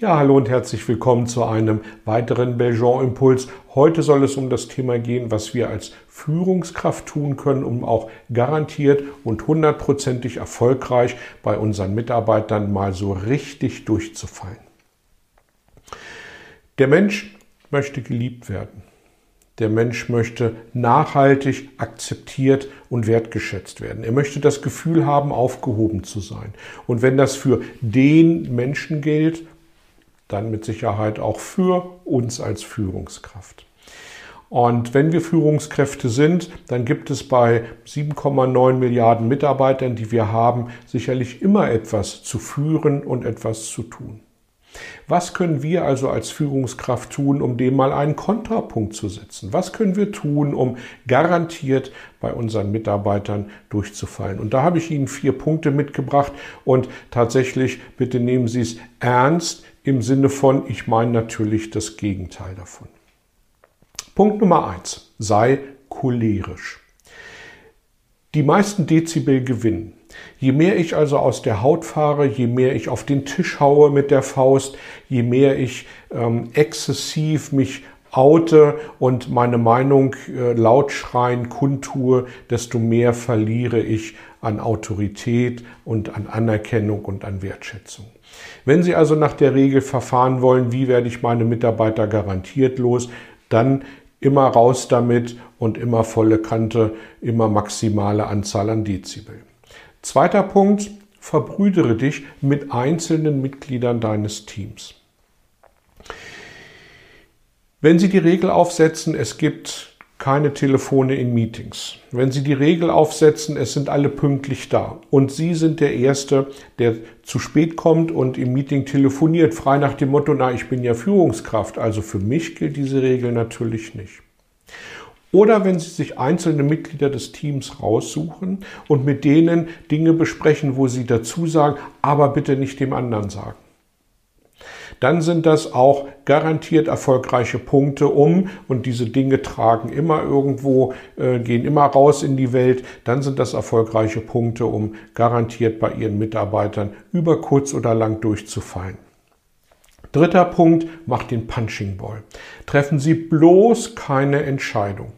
Ja, hallo und herzlich willkommen zu einem weiteren Belgian Impuls. Heute soll es um das Thema gehen, was wir als Führungskraft tun können, um auch garantiert und hundertprozentig erfolgreich bei unseren Mitarbeitern mal so richtig durchzufallen. Der Mensch möchte geliebt werden. Der Mensch möchte nachhaltig akzeptiert und wertgeschätzt werden. Er möchte das Gefühl haben, aufgehoben zu sein. Und wenn das für den Menschen gilt, dann mit Sicherheit auch für uns als Führungskraft. Und wenn wir Führungskräfte sind, dann gibt es bei 7,9 Milliarden Mitarbeitern, die wir haben, sicherlich immer etwas zu führen und etwas zu tun. Was können wir also als Führungskraft tun, um dem mal einen Kontrapunkt zu setzen? Was können wir tun, um garantiert bei unseren Mitarbeitern durchzufallen? Und da habe ich Ihnen vier Punkte mitgebracht und tatsächlich bitte nehmen Sie es ernst im Sinne von, ich meine natürlich das Gegenteil davon. Punkt Nummer eins: Sei cholerisch. Die meisten Dezibel gewinnen. Je mehr ich also aus der Haut fahre, je mehr ich auf den Tisch haue mit der Faust, je mehr ich ähm, exzessiv mich oute und meine Meinung äh, laut schreien kundtue, desto mehr verliere ich an Autorität und an Anerkennung und an Wertschätzung. Wenn Sie also nach der Regel verfahren wollen, wie werde ich meine Mitarbeiter garantiert los, dann immer raus damit und immer volle Kante, immer maximale Anzahl an Dezibel. Zweiter Punkt, verbrüdere dich mit einzelnen Mitgliedern deines Teams. Wenn Sie die Regel aufsetzen, es gibt keine Telefone in Meetings. Wenn Sie die Regel aufsetzen, es sind alle pünktlich da und Sie sind der Erste, der zu spät kommt und im Meeting telefoniert, frei nach dem Motto, na, ich bin ja Führungskraft, also für mich gilt diese Regel natürlich nicht. Oder wenn Sie sich einzelne Mitglieder des Teams raussuchen und mit denen Dinge besprechen, wo Sie dazu sagen, aber bitte nicht dem anderen sagen. Dann sind das auch garantiert erfolgreiche Punkte um und diese Dinge tragen immer irgendwo, äh, gehen immer raus in die Welt. Dann sind das erfolgreiche Punkte, um garantiert bei Ihren Mitarbeitern über kurz oder lang durchzufallen. Dritter Punkt, macht den Punching Ball. Treffen Sie bloß keine Entscheidung.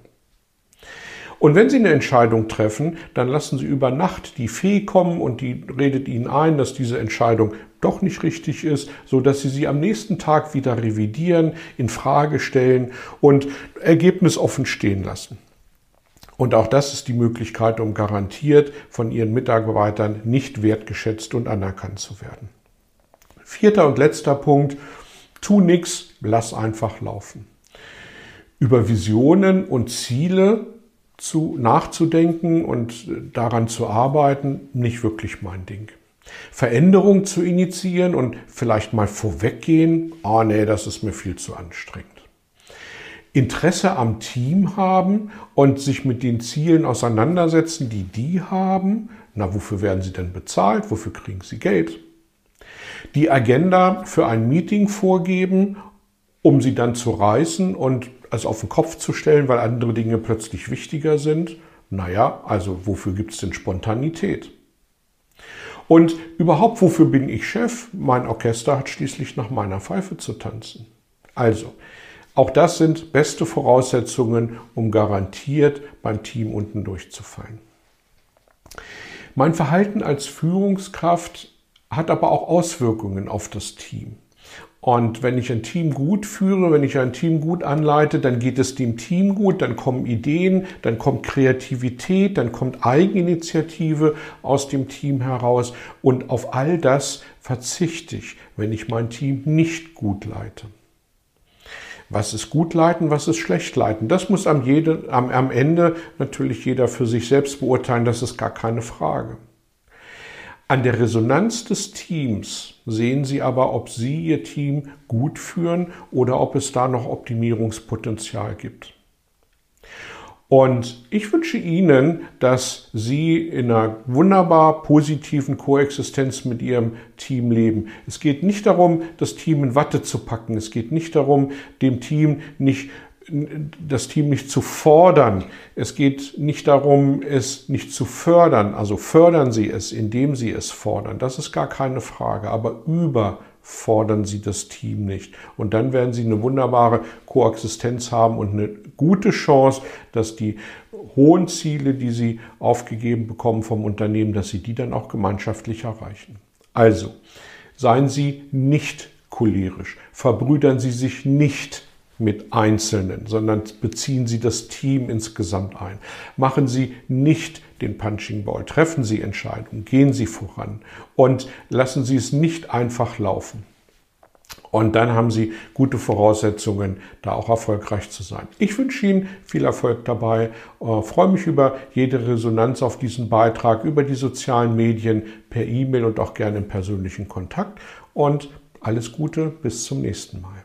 Und wenn Sie eine Entscheidung treffen, dann lassen Sie über Nacht die Fee kommen und die redet Ihnen ein, dass diese Entscheidung doch nicht richtig ist, so dass Sie sie am nächsten Tag wieder revidieren, in Frage stellen und Ergebnis offen stehen lassen. Und auch das ist die Möglichkeit, um garantiert von Ihren Mitarbeitern nicht wertgeschätzt und anerkannt zu werden. Vierter und letzter Punkt, tu nichts, lass einfach laufen. Über Visionen und Ziele zu, nachzudenken und daran zu arbeiten, nicht wirklich mein Ding. Veränderung zu initiieren und vielleicht mal vorweggehen, ah oh nee, das ist mir viel zu anstrengend. Interesse am Team haben und sich mit den Zielen auseinandersetzen, die die haben. Na, wofür werden sie denn bezahlt? Wofür kriegen sie Geld? Die Agenda für ein Meeting vorgeben, um sie dann zu reißen und es auf den Kopf zu stellen, weil andere Dinge plötzlich wichtiger sind. Naja, also wofür gibt es denn Spontanität? Und überhaupt, wofür bin ich Chef? Mein Orchester hat schließlich nach meiner Pfeife zu tanzen. Also, auch das sind beste Voraussetzungen, um garantiert beim Team unten durchzufallen. Mein Verhalten als Führungskraft hat aber auch Auswirkungen auf das Team. Und wenn ich ein Team gut führe, wenn ich ein Team gut anleite, dann geht es dem Team gut, dann kommen Ideen, dann kommt Kreativität, dann kommt Eigeninitiative aus dem Team heraus. Und auf all das verzichte ich, wenn ich mein Team nicht gut leite. Was ist gut leiten, was ist schlecht leiten? Das muss am, jede, am, am Ende natürlich jeder für sich selbst beurteilen, das ist gar keine Frage. An der Resonanz des Teams sehen Sie aber, ob Sie Ihr Team gut führen oder ob es da noch Optimierungspotenzial gibt. Und ich wünsche Ihnen, dass Sie in einer wunderbar positiven Koexistenz mit Ihrem Team leben. Es geht nicht darum, das Team in Watte zu packen. Es geht nicht darum, dem Team nicht das Team nicht zu fordern. Es geht nicht darum, es nicht zu fördern. Also fördern Sie es, indem Sie es fordern. Das ist gar keine Frage. Aber über fordern Sie das Team nicht. Und dann werden Sie eine wunderbare Koexistenz haben und eine gute Chance, dass die hohen Ziele, die Sie aufgegeben bekommen vom Unternehmen, dass Sie die dann auch gemeinschaftlich erreichen. Also, seien Sie nicht cholerisch, verbrüdern Sie sich nicht mit Einzelnen, sondern beziehen Sie das Team insgesamt ein. Machen Sie nicht den Punching Ball, treffen Sie Entscheidungen, gehen Sie voran und lassen Sie es nicht einfach laufen. Und dann haben Sie gute Voraussetzungen, da auch erfolgreich zu sein. Ich wünsche Ihnen viel Erfolg dabei, äh, freue mich über jede Resonanz auf diesen Beitrag, über die sozialen Medien, per E-Mail und auch gerne im persönlichen Kontakt. Und alles Gute, bis zum nächsten Mal.